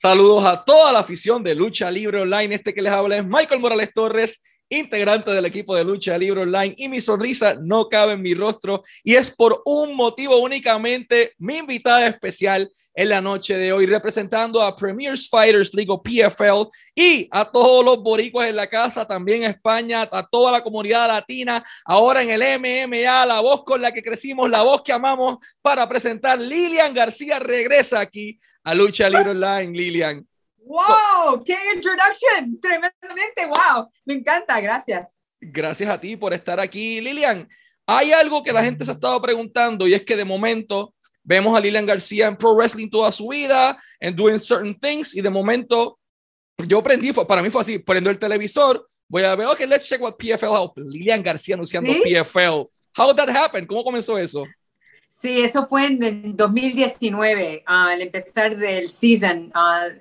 Saludos a toda la afición de Lucha Libre Online. Este que les habla es Michael Morales Torres, integrante del equipo de Lucha Libre Online. Y mi sonrisa no cabe en mi rostro. Y es por un motivo únicamente mi invitada especial en la noche de hoy, representando a Premiers Fighters League o PFL y a todos los boricuas en la casa, también España, a toda la comunidad latina, ahora en el MMA, la voz con la que crecimos, la voz que amamos, para presentar Lilian García regresa aquí a Lucha Libre Online, Lilian. ¡Wow! ¡Qué introduction! Tremendamente, wow. Me encanta, gracias. Gracias a ti por estar aquí, Lilian. Hay algo que la gente se ha estado preguntando y es que de momento vemos a Lilian García en pro wrestling toda su vida, en doing certain things y de momento yo aprendí, para mí fue así, prendo el televisor, voy a ver, ok, let's check what PFL help. Lilian García anunciando PFL. How did that happen? ¿Cómo comenzó eso? Sí, eso fue en 2019, al empezar del season,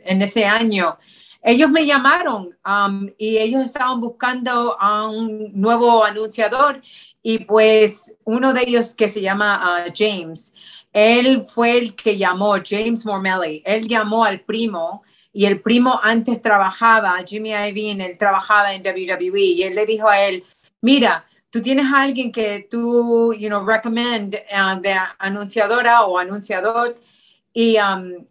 en ese año. Ellos me llamaron um, y ellos estaban buscando a un nuevo anunciador y pues uno de ellos que se llama uh, James, él fue el que llamó, James Mormelli, él llamó al primo y el primo antes trabajaba, Jimmy Iovine, él trabajaba en WWE y él le dijo a él, mira, tú tienes a alguien que tú, you know, recommend uh, de anunciadora o anunciador y, um,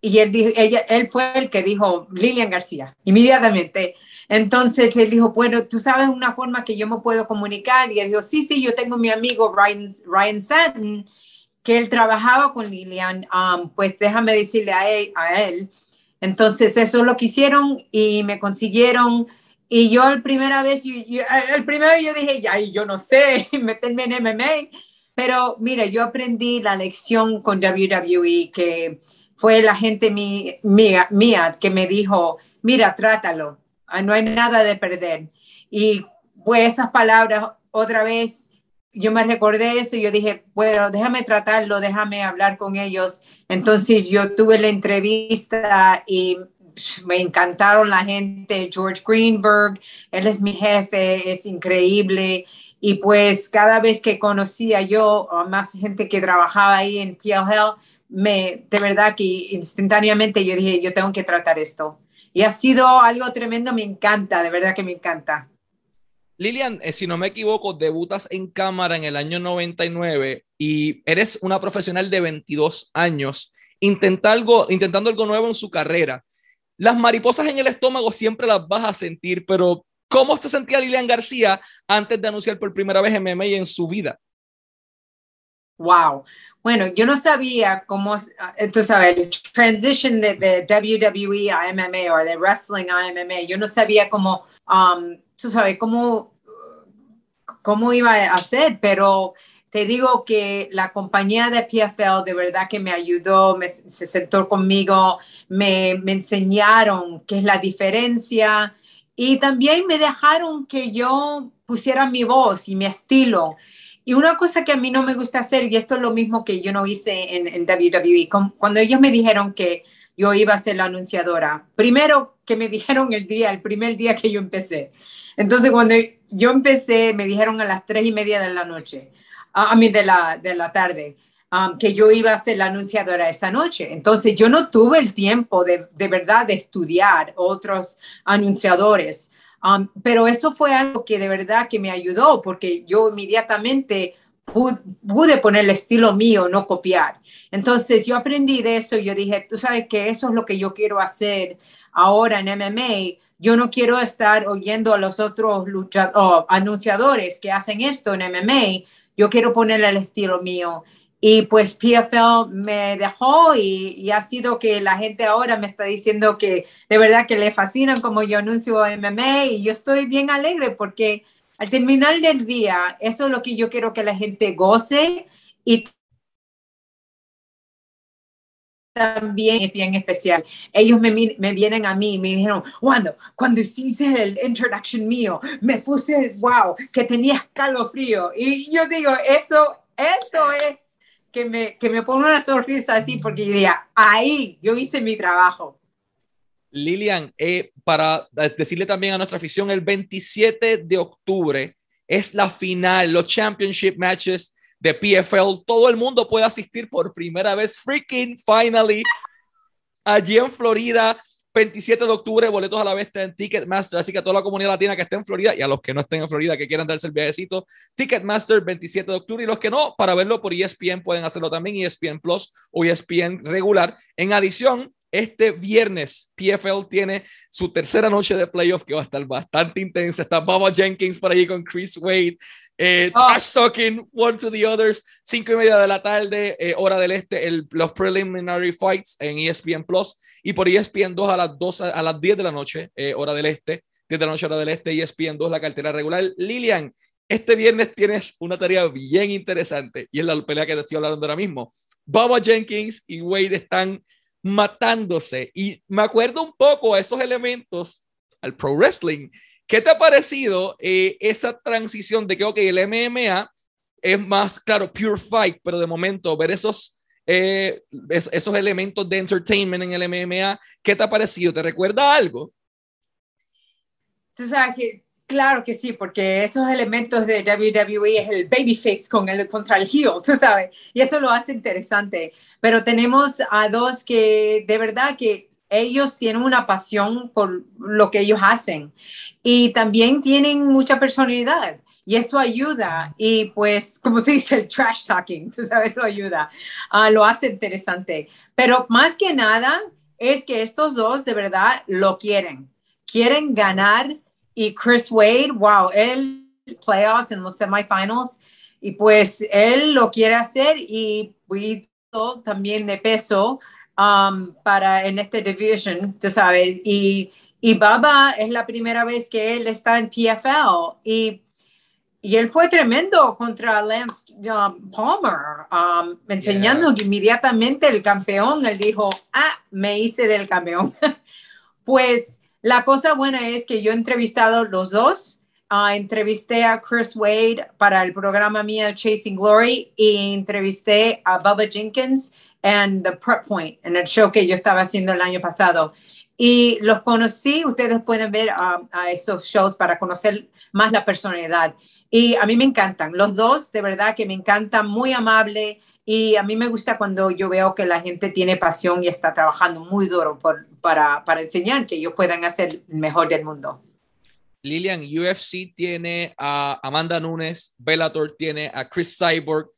y él, ella, él fue el que dijo Lilian García, inmediatamente. Entonces él dijo, bueno, tú sabes una forma que yo me puedo comunicar. Y él dijo, sí, sí, yo tengo mi amigo Ryan, Ryan Sutton, que él trabajaba con Lilian, um, pues déjame decirle a él, a él. Entonces eso lo que hicieron y me consiguieron y yo la primera vez, el primero yo dije, ya, yo no sé, meterme en MMA, pero mira, yo aprendí la lección con WWE, que fue la gente mía, mía que me dijo, mira, trátalo, ah, no hay nada de perder. Y pues esas palabras, otra vez, yo me recordé eso y yo dije, bueno, déjame tratarlo, déjame hablar con ellos. Entonces yo tuve la entrevista y me encantaron la gente, George Greenberg, él es mi jefe, es increíble. Y pues cada vez que conocía yo a más gente que trabajaba ahí en PLL, me, de verdad que instantáneamente yo dije, yo tengo que tratar esto. Y ha sido algo tremendo, me encanta, de verdad que me encanta. Lilian, eh, si no me equivoco, debutas en cámara en el año 99 y eres una profesional de 22 años intenta algo, intentando algo nuevo en su carrera las mariposas en el estómago siempre las vas a sentir, pero ¿cómo se sentía Lilian García antes de anunciar por primera vez MMA en su vida? Wow. Bueno, yo no sabía cómo, tú sabes, el transition de, WWE a MMA o de wrestling a MMA. Yo no sabía cómo, um, tú sabes, cómo, cómo iba a hacer, pero te digo que la compañía de PFL de verdad que me ayudó, me, se sentó conmigo, me, me enseñaron qué es la diferencia y también me dejaron que yo pusiera mi voz y mi estilo. Y una cosa que a mí no me gusta hacer, y esto es lo mismo que yo no hice en, en WWE, cuando ellos me dijeron que yo iba a ser la anunciadora, primero que me dijeron el día, el primer día que yo empecé. Entonces, cuando yo empecé, me dijeron a las tres y media de la noche, a mí de la, de la tarde, um, que yo iba a ser la anunciadora esa noche. Entonces yo no tuve el tiempo de, de verdad de estudiar otros anunciadores, um, pero eso fue algo que de verdad que me ayudó porque yo inmediatamente pude, pude poner el estilo mío, no copiar. Entonces yo aprendí de eso y yo dije, tú sabes que eso es lo que yo quiero hacer ahora en MMA. Yo no quiero estar oyendo a los otros luchadores, anunciadores que hacen esto en MMA yo quiero ponerle el estilo mío. Y pues PFL me dejó y, ha sido que la gente ahora me está diciendo que de verdad que le fascinan como yo anuncio MMA y yo estoy bien alegre porque al terminar del día, eso es lo que yo quiero que la gente goce y también es bien especial. Ellos me, me, vienen a mí y me dijeron, cuando, cuando hiciste el introduction mío, me puse, wow, que tenía escalofrío. Y yo digo, eso, eso es que me, que me pone una sonrisa así, porque yo diría, ahí yo hice mi trabajo. Lilian, eh, para decirle también a nuestra afición, el 27 de octubre es la final, los championship matches de PFL, todo el mundo puede asistir por primera vez, freaking finally. allí en Florida. 27 de octubre, boletos a la vez en Ticketmaster. Así que a toda la comunidad latina que esté en Florida y a los que no estén en Florida que quieran darse el viajecito, Ticketmaster 27 de octubre. Y los que no, para verlo por ESPN pueden hacerlo también, ESPN Plus o ESPN regular. En adición, este viernes, PFL tiene su tercera noche de playoff que va a estar bastante intensa. Está Baba Jenkins por allí con Chris Wade. Eh, oh. Trash talking one to the others, cinco y media de la tarde, eh, hora del este, el, los preliminary fights en ESPN Plus y por ESPN 2 a las 2 a las 10 de la noche, eh, hora del este, 10 de la noche, hora del este, ESPN 2, la cartera regular. Lilian, este viernes tienes una tarea bien interesante y es la pelea que te estoy hablando ahora mismo. Baba Jenkins y Wade están matándose. Y me acuerdo un poco a esos elementos al pro wrestling. ¿Qué te ha parecido eh, esa transición de que, ok, el MMA es más, claro, pure fight, pero de momento ver esos, eh, esos elementos de entertainment en el MMA, ¿qué te ha parecido? ¿Te recuerda algo? Tú sabes que, claro que sí, porque esos elementos de WWE es el babyface con el, contra el heel, tú sabes, y eso lo hace interesante pero tenemos a dos que de verdad que ellos tienen una pasión por lo que ellos hacen. Y también tienen mucha personalidad y eso ayuda. Y pues como se dice el trash talking, tú sabes, eso ayuda, uh, lo hace interesante. Pero más que nada es que estos dos de verdad lo quieren, quieren ganar y Chris Wade, wow, él playoffs en los semifinals y pues él lo quiere hacer y we también de peso um, para en este division, tú sabes, y, y Baba es la primera vez que él está en PFL y, y él fue tremendo contra Lance um, Palmer, um, enseñando inmediatamente el campeón, él dijo, ah, me hice del campeón. pues la cosa buena es que yo he entrevistado los dos, Uh, entrevisté a Chris Wade para el programa mío Chasing Glory y entrevisté a Bubba Jenkins en The Prep Point, en el show que yo estaba haciendo el año pasado. Y los conocí, ustedes pueden ver um, a esos shows para conocer más la personalidad. Y a mí me encantan, los dos, de verdad que me encantan, muy amable. Y a mí me gusta cuando yo veo que la gente tiene pasión y está trabajando muy duro por, para, para enseñar que ellos puedan hacer el mejor del mundo. Lilian, UFC tiene a Amanda Nunes, Bellator tiene a Chris Cyborg,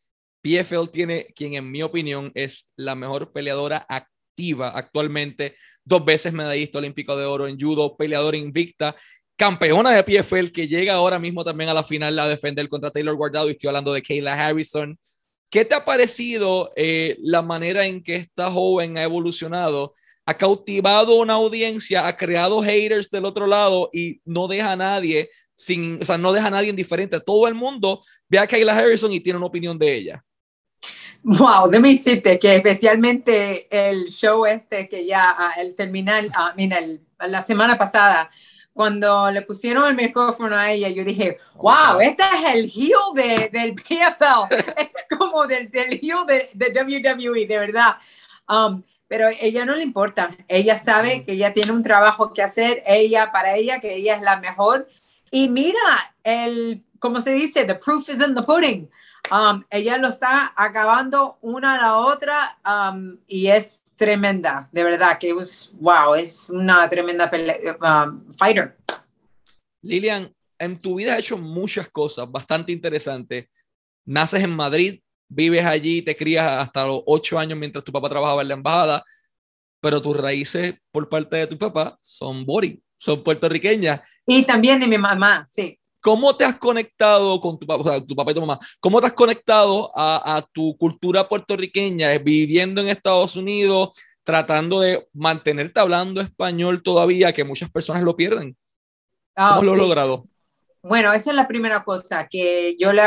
PFL tiene quien en mi opinión es la mejor peleadora activa actualmente, dos veces medallista olímpico de oro en judo, peleadora invicta, campeona de PFL que llega ahora mismo también a la final a defender contra Taylor Guardado y estoy hablando de Kayla Harrison. ¿Qué te ha parecido eh, la manera en que esta joven ha evolucionado? ha cautivado una audiencia, ha creado haters del otro lado y no deja a nadie sin, o sea, no deja a nadie indiferente. Todo el mundo ve a Kayla Harrison y tiene una opinión de ella. Wow, déjame decirte que especialmente el show este que ya, el terminal, uh, mira, la semana pasada, cuando le pusieron el micrófono a ella, yo dije, wow, este es el heel de, del PFL, este es como del, del heel de, de WWE, de verdad. Um, pero ella no le importa. Ella sabe que ella tiene un trabajo que hacer, ella para ella, que ella es la mejor. Y mira, el, como se dice, the proof is in the pudding. Um, ella lo está acabando una a la otra um, y es tremenda, de verdad, que es, wow, es una tremenda um, fighter. Lilian, en tu vida has hecho muchas cosas bastante interesantes. Naces en Madrid, vives allí, te crías hasta los ocho años mientras tu papá trabajaba en la embajada, pero tus raíces por parte de tu papá son bori, son puertorriqueñas. Y también de mi mamá, sí. ¿Cómo te has conectado con tu papá, o sea, tu papá y tu mamá? ¿Cómo te has conectado a, a tu cultura puertorriqueña, viviendo en Estados Unidos, tratando de mantenerte hablando español todavía, que muchas personas lo pierden? ¿Cómo lo has logrado? Bueno, esa es la primera cosa que yo le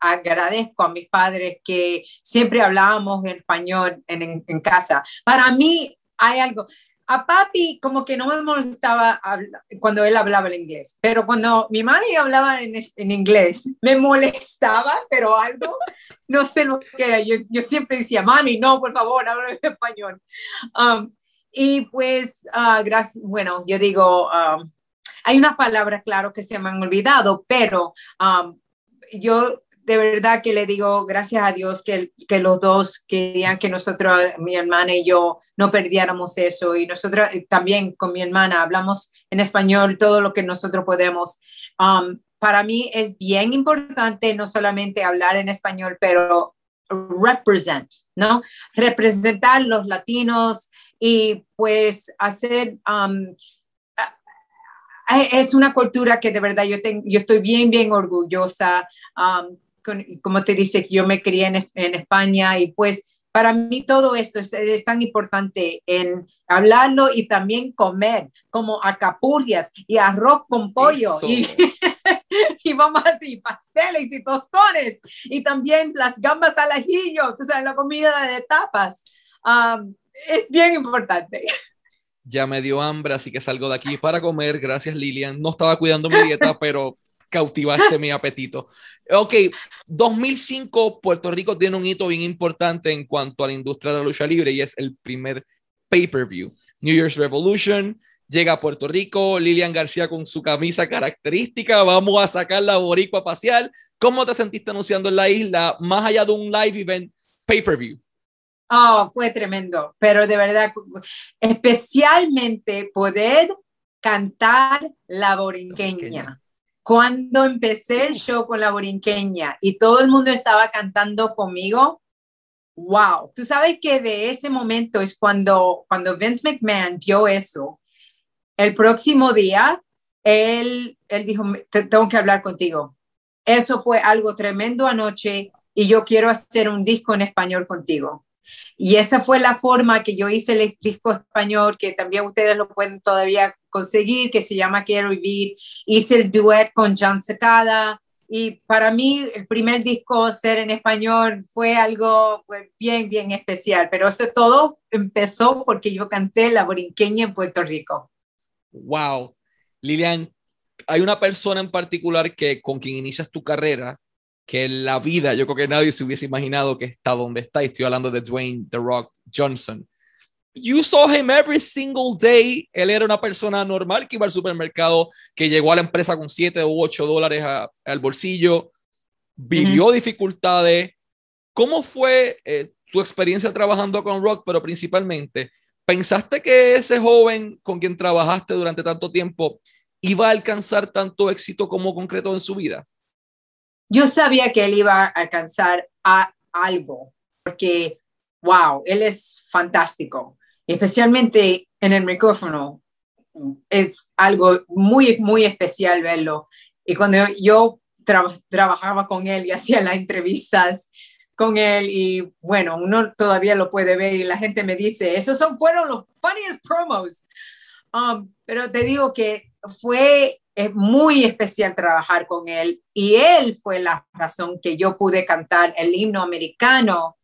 agradezco a mis padres que siempre hablábamos en español en, en, casa. Para mí hay algo, a papi como que no me molestaba cuando él hablaba el inglés, pero cuando mi mami hablaba en, en, inglés, me molestaba, pero algo, no sé lo que era. Yo, yo siempre decía, mami, no, por favor, habla en español. Um, y pues, uh, gracias, bueno, yo digo, um, hay unas palabras, claro, que se me han olvidado, pero um, yo de verdad que le digo gracias a Dios que, que los dos querían que nosotros, mi hermana y yo, no perdiéramos eso. Y nosotros eh, también con mi hermana hablamos en español todo lo que nosotros podemos. Um, para mí es bien importante no solamente hablar en español, pero represent, ¿no? Representar los latinos y pues hacer... Um, es una cultura que de verdad yo, tengo, yo estoy bien, bien orgullosa. Um, como te dice, yo me crié en, en, España y pues para mí todo esto es, es, tan importante en hablarlo y también comer, como acapurrias y arroz con pollo y, y, vamos así, pasteles y tostones y también las gambas al ajillo, tú sabes, la comida de tapas. Um, es bien importante. Ya me dio hambre, así que salgo de aquí para comer. Gracias, Lilian. No estaba cuidando mi dieta, pero cautivaste mi apetito. Ok, 2005 Puerto Rico tiene un hito bien importante en cuanto a la industria de la lucha libre y es el primer pay-per-view. New Year's Revolution llega a Puerto Rico, Lilian García con su camisa característica, vamos a sacar la boricua pasear. ¿Cómo te sentiste anunciando en la isla más allá de un live event pay-per-view? Oh, fue tremendo, pero de verdad, especialmente poder cantar la borinqueña. Cuando empecé el show con la borinqueña y todo el mundo estaba cantando conmigo, wow, tú sabes que de ese momento es cuando, cuando Vince McMahon vio eso, el próximo día, él, él dijo, tengo que hablar contigo. Eso fue algo tremendo anoche y yo quiero hacer un disco en español contigo. Y esa fue la forma que yo hice el disco español, que también ustedes lo pueden todavía conseguir, que se llama Quiero Vivir. Hice el duet con John Secada. Y para mí, el primer disco ser en español fue algo bien, bien especial. Pero eso todo empezó porque yo canté La Borinqueña en Puerto Rico. Wow. Lilian, hay una persona en particular que con quien inicias tu carrera que en la vida yo creo que nadie se hubiese imaginado que está donde está. Estoy hablando de Dwayne The Rock Johnson. You saw him every single day. Él era una persona normal que iba al supermercado, que llegó a la empresa con 7 u 8 dólares al bolsillo, vivió dificultades. ¿Cómo fue eh, tu experiencia trabajando con Rock? Pero principalmente, ¿pensaste que ese joven con quien trabajaste durante tanto tiempo iba a alcanzar tanto éxito como concreto en su vida? Yo sabía que él iba a alcanzar a algo, porque, wow, él es fantástico, especialmente en el micrófono. Es algo muy, muy especial verlo. Y cuando yo trabajaba con él y hacía las entrevistas con él, y bueno, uno todavía lo puede ver y la gente me dice, esos son, fueron los funniest promos. Um, pero te digo que fue es muy especial trabajar con él y él fue la razón que yo pude cantar el himno americano.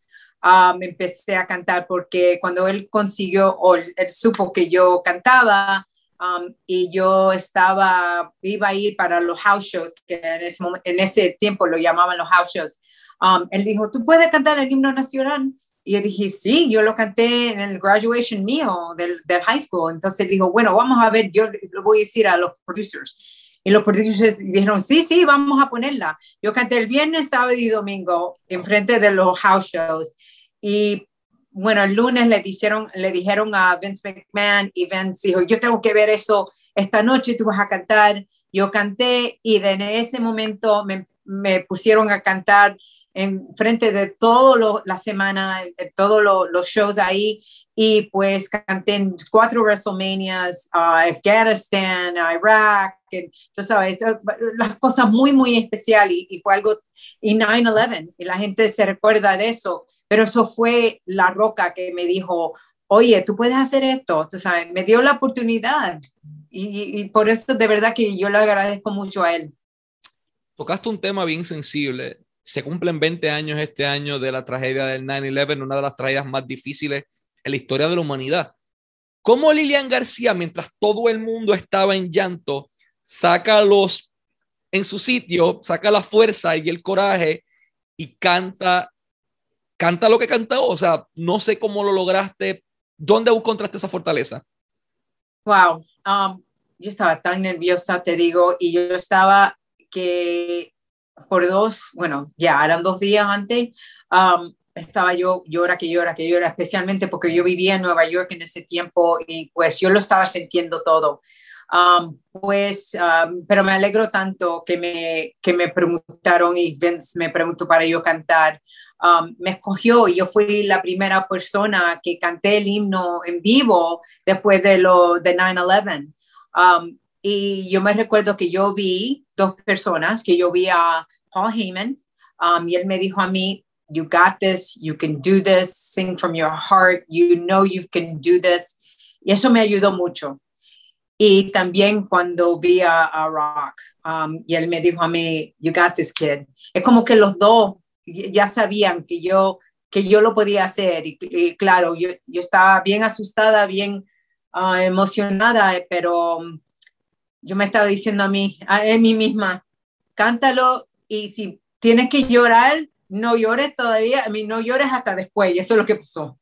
me um, empecé a cantar porque cuando él consiguió o él, supo que yo cantaba um, y yo estaba, iba a ir para los house shows, que en ese, en ese tiempo lo llamaban los house shows, um, él dijo, ¿tú puedes cantar el himno nacional? Y yo dije, sí, yo lo canté en el graduation mío del, del high school. Entonces dijo, bueno, vamos a ver, yo lo voy a decir a los producers. Y los producers dijeron, sí, sí, vamos a ponerla. Yo canté el viernes, sábado y domingo en frente de los house shows. Y bueno, el lunes le dijeron, le dijeron a Vince McMahon y Vince dijo, yo tengo que ver eso esta noche, tú vas a cantar. Yo canté y de ese momento me, me pusieron a cantar en frente de toda la semana, todos los shows ahí, y pues canté en cuatro WrestleManias, uh, Afganistán, Irak, tú sabes, las cosas muy, muy especiales, y, fue algo, y 9-11, y la gente se recuerda de eso, pero eso fue la roca que me dijo, oye, tú puedes hacer esto, tú sabes, me dio la oportunidad, y, y por eso de verdad que yo le agradezco mucho a él. Tocaste un tema bien sensible se cumplen 20 años este año de la tragedia del 9-11, una de las tragedias más difíciles en la historia de la humanidad. ¿Cómo Lilian García, mientras todo el mundo estaba en llanto, saca los en su sitio, saca la fuerza y el coraje y canta, canta lo que cantó? O sea, no sé cómo lo lograste. ¿Dónde encontraste esa fortaleza? Wow, um, yo estaba tan nerviosa, te digo, y yo estaba que por dos, bueno, ya eran dos días antes, um, estaba yo llora que llora que llora, especialmente porque yo vivía en Nueva York en ese tiempo y pues yo lo estaba sintiendo todo. Um, pues, um, pero me alegro tanto que me, que me preguntaron y Vince me preguntó para yo cantar. Um, me escogió y yo fui la primera persona que canté el himno en vivo después de lo de 9-11. Y yo me recuerdo que yo vi dos personas, que yo vi a Paul Heyman y él me dijo a mí, you got this, you can do this, sing from your heart, you know you can do this. Y eso me ayudó mucho. Y también cuando vi a, Rock, um, y él me dijo a mí, you got this kid. Es como que los dos ya sabían que yo, que yo lo podía hacer. Y, claro, yo, yo, estaba bien asustada, bien uh, emocionada, pero um, yo me estaba diciendo a mí, a mí misma, cántalo y si tienes que llorar, no llores todavía, a mí no llores hasta después, y eso es lo que pasó.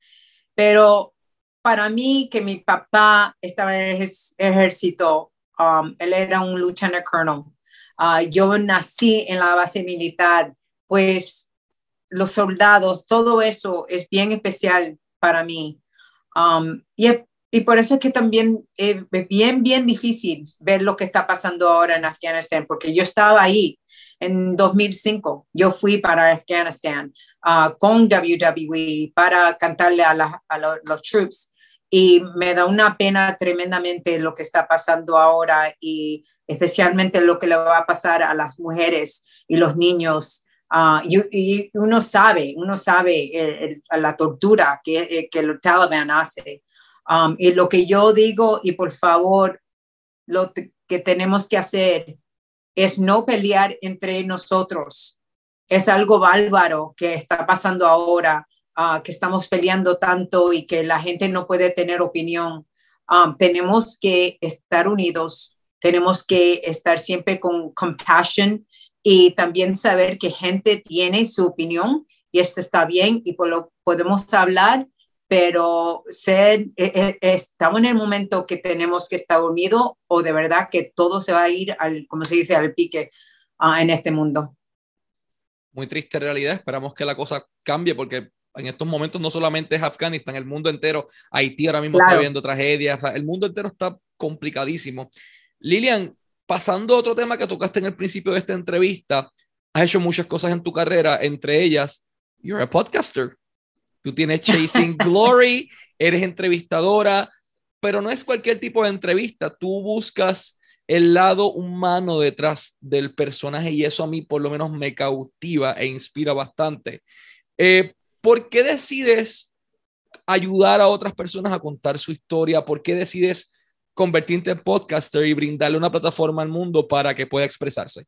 Pero para mí, que mi papá estaba en el ejército, um, él era un lieutenant colonel. Uh, yo nací en la base militar, pues los soldados, todo eso es bien especial para mí. Um, y, y, por eso es que también es bien, bien difícil ver lo que está pasando ahora en Afganistán, porque yo estaba ahí en 2005 yo fui para Afganistán uh, con WWE para cantarle a, los troops y me da una pena tremendamente lo que está pasando ahora y especialmente lo que le va a pasar a las mujeres y los niños. Uh, y, uno sabe, uno sabe la tortura que, eh, que el Taliban hace. Um, y lo que yo digo, y por favor, lo que tenemos que hacer es no pelear entre nosotros. Es algo bárbaro que está pasando ahora, ah, que estamos peleando tanto y que la gente no puede tener opinión. Ah, tenemos que estar unidos, tenemos que estar siempre con compasión y también saber que gente tiene su opinión y esto está bien y podemos hablar pero ser, eh, eh, estamos en el momento que tenemos que estar unidos o de verdad que todo se va a ir al, como se dice, al pique ah, en este mundo. Muy triste realidad, esperamos que la cosa cambie porque en estos momentos no solamente es Afganistán, el mundo entero, Haití ahora mismo está viendo tragedias, el mundo entero está complicadísimo. Lilian, pasando a otro tema que tocaste en el principio de esta entrevista, has hecho muchas cosas en tu carrera, entre ellas, you're a podcaster. Tú tienes Chasing Glory, eres entrevistadora, pero no es cualquier tipo de entrevista. Tú buscas el lado humano detrás del personaje y eso a mí por lo menos me cautiva e inspira bastante. Eh, ¿Por qué decides ayudar a otras personas a contar su historia? ¿Por qué decides convertirte en podcaster y brindarle una plataforma al mundo para que pueda expresarse?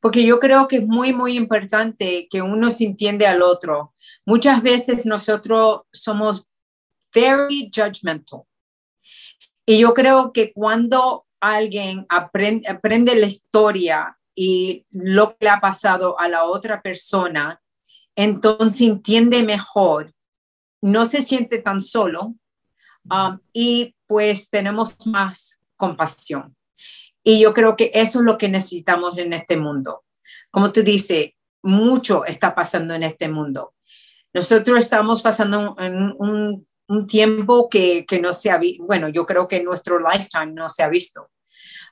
porque yo creo que es muy, muy importante que uno se entiende al otro. Muchas veces nosotros somos very judgmental. Y yo creo que cuando alguien aprende, aprende la historia y lo que le ha pasado a la otra persona, entonces entiende mejor, no se siente tan solo um, y pues tenemos más compasión. Y yo creo que eso es lo que necesitamos en este mundo. Como tú dices, mucho está pasando en este mundo. Nosotros estamos pasando en un, un, tiempo que, que, no se ha visto, bueno, yo creo que en nuestro lifetime no se ha visto.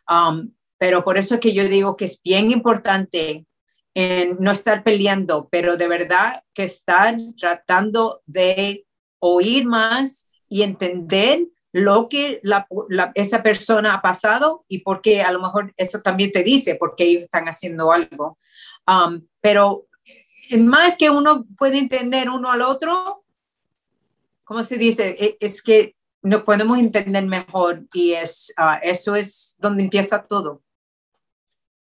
Um, pero por eso es que yo digo que es bien importante en no estar peleando, pero de verdad que estar tratando de oír más y entender lo que esa persona ha pasado y porque a lo mejor eso también te dice porque ellos están haciendo algo. Um, pero más que uno puede entender uno al otro, ¿cómo se dice? E, es que nos podemos entender mejor y es, ah, eso es donde empieza todo.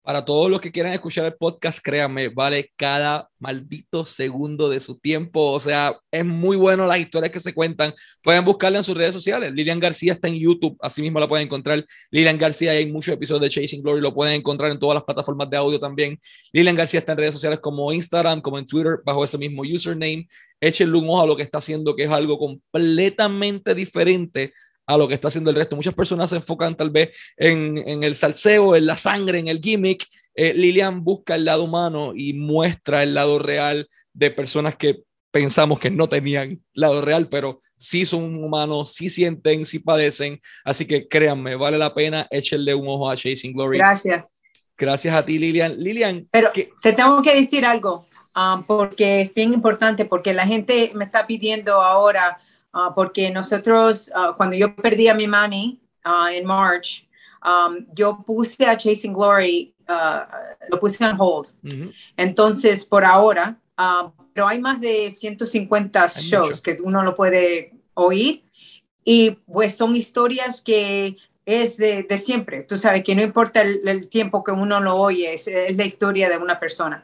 Para todos los que quieran escuchar el podcast, créanme, vale cada maldito segundo de su tiempo. O sea, es muy bueno las historias que se cuentan. Pueden buscarla en sus redes sociales. Lilian García está en YouTube, así mismo la pueden encontrar. Lilian García, hay muchos episodios de Chasing Glory, lo pueden encontrar en todas las plataformas de audio también. Lilian García está en redes sociales como Instagram, como en Twitter, bajo ese mismo username. Échenle un ojo a lo que está haciendo, que es algo completamente diferente a lo que está haciendo el resto. Muchas personas se enfocan tal vez en, en el salseo, en la sangre, en el gimmick. eh, Lilian busca el lado humano y muestra el lado real de personas que pensamos que no tenían lado real, pero sí son humanos, sí sienten, sí padecen. Así que créanme, vale la pena, échenle un ojo a Chasing Glory. Gracias. Gracias a ti, Lilian. Lilian. Pero te tengo que decir algo, um, porque es bien importante, porque la gente me está pidiendo ahora, uh, porque nosotros, uh, cuando yo perdí a mi mami uh, en March, um, yo puse a Chasing Glory, lo puse en hold. Entonces, por ahora, pero hay más de 150 shows que uno lo puede oír y pues son historias que es de, de siempre. Tú sabes que no importa el, tiempo que uno lo oye, es, la historia de una persona.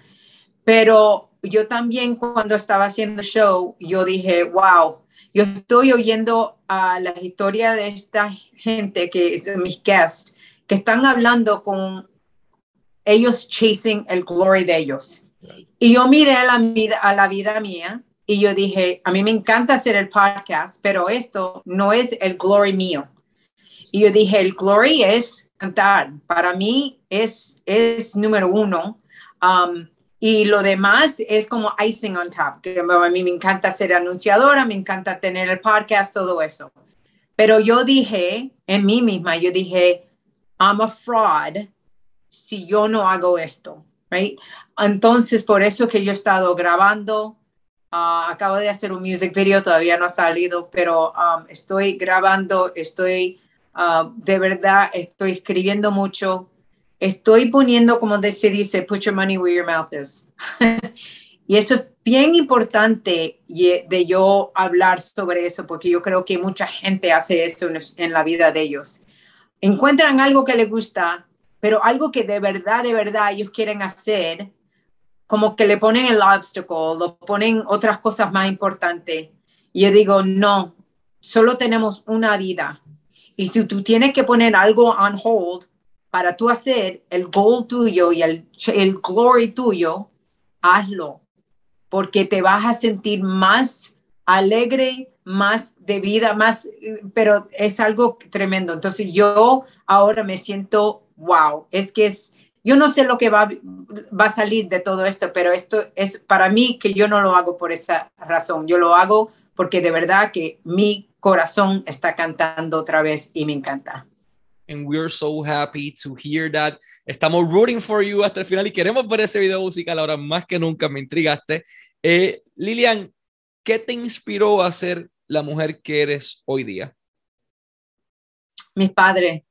Pero yo también cuando estaba haciendo show, yo dije, wow, yo estoy oyendo a la historia de esta gente que es mis guests, que están hablando con ellos chasing el glory de ellos. Y yo miré a la, a la vida mía y yo dije, a mí me encanta hacer el podcast, pero esto no es el glory mío. Y yo dije, el glory es cantar. Para mí es, es número uno. Um, y lo demás es como icing on top. Que a mí me encanta ser anunciadora, me encanta tener el podcast, todo eso. Pero yo dije en mí misma, yo dije, I'm a fraud si yo no hago esto. Right? Entonces, por eso que yo he estado grabando, ah, acabo de hacer un music video, todavía no ha salido, pero um, estoy grabando, estoy uh, de verdad, estoy escribiendo mucho, estoy poniendo, como se dice, put your money where your mouth is. y eso es bien importante de yo hablar sobre eso, porque yo creo que mucha gente hace eso en la vida de ellos. Encuentran algo que les gusta, pero algo que de verdad, de verdad ellos quieren hacer, como que le ponen el obstacle, lo ponen otras cosas más importantes. Y yo digo, no, solo tenemos una vida. Y si tú tienes que poner algo on hold para tú hacer el goal tuyo y el, el glory tuyo, hazlo, porque te vas a sentir más alegre, más de vida, más, pero es algo tremendo. Entonces yo ahora me siento wow, es que es, yo no sé lo que va, va a salir de todo esto, pero esto es para mí que yo no lo hago por esa razón, yo lo hago porque de verdad que mi corazón está cantando otra vez y me encanta. And we're so happy to hear that. Estamos rooting for you hasta el final y queremos ver ese video musical ahora más que nunca. Me intrigaste. Eh, Lilian, ¿qué te inspiró a ser la mujer que eres hoy día? Mis padres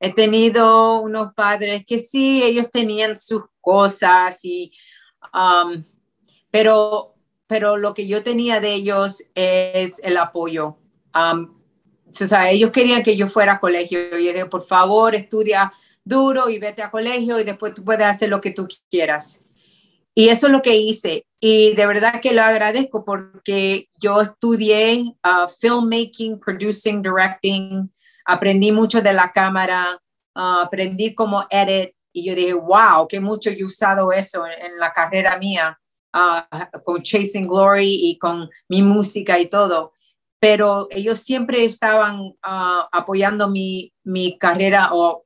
he tenido unos padres que sí, ellos tenían sus cosas, y, um, pero, pero lo que yo tenía de ellos es el apoyo. Um, o sea, ellos querían que yo fuera a colegio. Yo dije, por favor, estudia duro y vete a colegio y después tú puedes hacer lo que tú quieras. Y eso es lo que hice. Y de verdad que lo agradezco porque yo estudié uh, filmmaking, producing, directing, aprendí mucho de la cámara, ah, aprendí cómo edit y yo dije, wow, qué mucho he usado eso en, la carrera mía ah, con Chasing Glory y con mi música y todo. Pero ellos siempre estaban ah, apoyando mi, mi carrera o,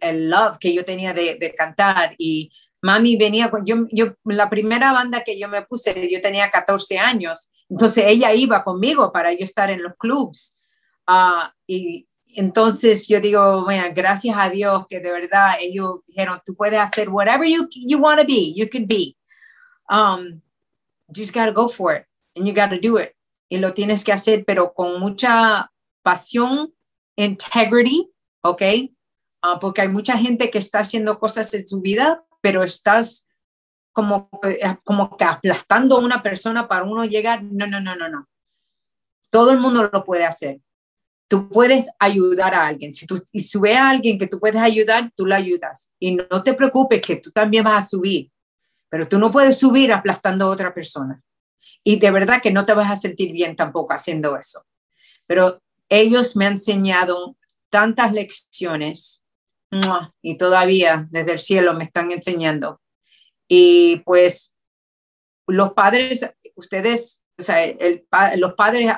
el love que yo tenía de, cantar y mami venía con, yo, yo, la primera banda que yo me puse, yo tenía 14 años, entonces ella iba conmigo para yo estar en los clubs. y, entonces yo digo, gracias a Dios que de verdad ellos dijeron, tú puedes hacer whatever you, you want to be, you can be. Um, you just got to go for it and you got to do it. Y lo tienes que hacer, pero con mucha pasión, integrity, ¿ok? Uh, porque hay mucha gente que está haciendo cosas en su vida, pero estás como, eh, como que aplastando a una persona para uno llegar. No, no, no, no, no. Todo el mundo lo puede hacer tú puedes ayudar a alguien. Si tú y si a alguien que tú puedes ayudar, tú la ayudas. Y no te preocupes que tú también vas a subir, pero tú no puedes subir aplastando a otra persona. Y de verdad que no te vas a sentir bien tampoco haciendo eso. Pero ellos me han enseñado tantas lecciones y todavía desde el cielo me están enseñando. Y pues los padres, ustedes, o sea, los padres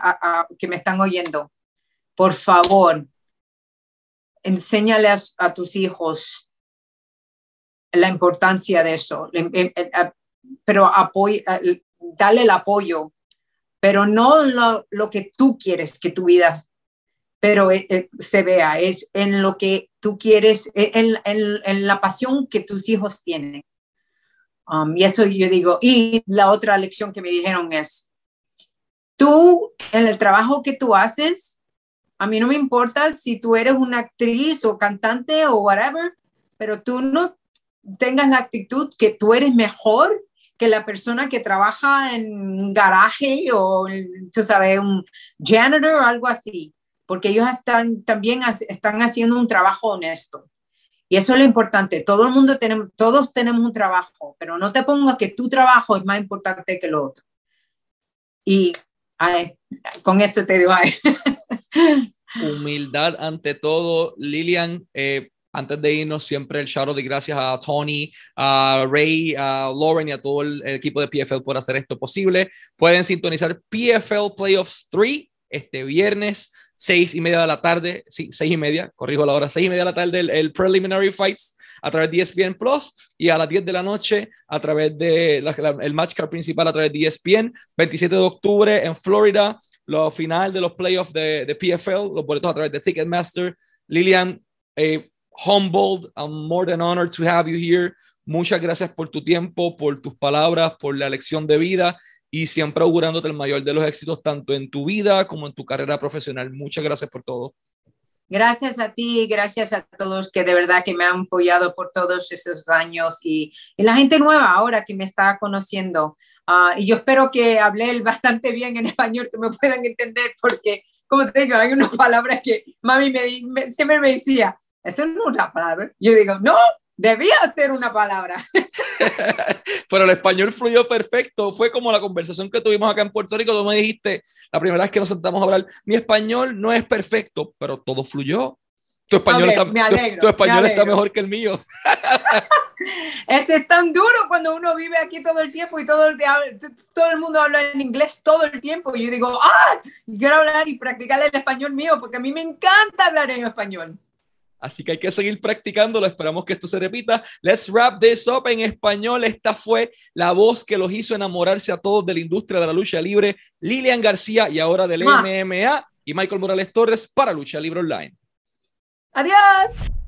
que me están oyendo, por favor, enséñale a, tus hijos la importancia de eso, pero apoyo, dale el apoyo, pero no lo, que tú quieres que tu vida pero se vea, es en lo que tú quieres, en, en, en la pasión que tus hijos tienen. Um, y eso yo digo, y la otra lección que me dijeron es, tú en el trabajo que tú haces, a mí no me importa si tú eres una actriz o cantante o whatever, pero tú no tengas la actitud que tú eres mejor que la persona que trabaja en un garaje o, tú sabes, un janitor o algo así, porque ellos están, también están haciendo un trabajo honesto. Y eso es lo importante. Todo el mundo tenemos, todos tenemos un trabajo, pero no te pongas que tu trabajo es más importante que lo otro. Y con eso te digo. Humildad ante todo. Lilian, eh, antes de irnos, siempre el shout de gracias a Tony, a Ray, a Lauren y a todo el, equipo de PFL por hacer esto posible. Pueden sintonizar PFL Playoffs 3 este viernes, seis y media de la tarde, sí, seis y media, corrijo la hora, seis y media de la tarde el, el Preliminary Fights a través de ESPN Plus y a las 10 de la noche a través de el match card principal a través de ESPN, 27 de octubre en Florida, lo final de los playoffs de, de PFL, los boletos a través de Ticketmaster. Lilian, eh, humbled. I'm more than honored to have you here. Muchas gracias por tu tiempo, por tus palabras, por la lección de vida y siempre augurándote el mayor de los éxitos tanto en tu vida como en tu carrera profesional. Muchas gracias por todo. Gracias a ti, gracias a todos que de verdad que me han apoyado por todos esos años y, la gente nueva ahora que me está conociendo. Ah, y yo espero que hablé bastante bien en español, que me puedan entender, porque, como te digo, hay unas palabras que mami me, siempre me decía, eso no es una palabra. Yo digo, no, debía ser una palabra. Pero el español fluyó perfecto. Fue como la conversación que tuvimos acá en Puerto Rico. Tú me dijiste la primera vez que nos sentamos a hablar, mi español no es perfecto, pero todo fluyó. Tu español, está, tu, español está mejor que el mío. Ese es tan duro cuando uno vive aquí todo el tiempo y todo el, todo el mundo habla en inglés todo el tiempo. Y yo digo, ah, quiero hablar y practicar el español mío porque a mí me encanta hablar en español. Así que hay que seguir practicándolo. Esperamos que esto se repita. Let's wrap this up en español. Esta fue la voz que los hizo enamorarse a todos de la industria de la lucha libre. Lilian García y ahora del MMA y Michael Morales Torres para Lucha Libre Online. Adiós.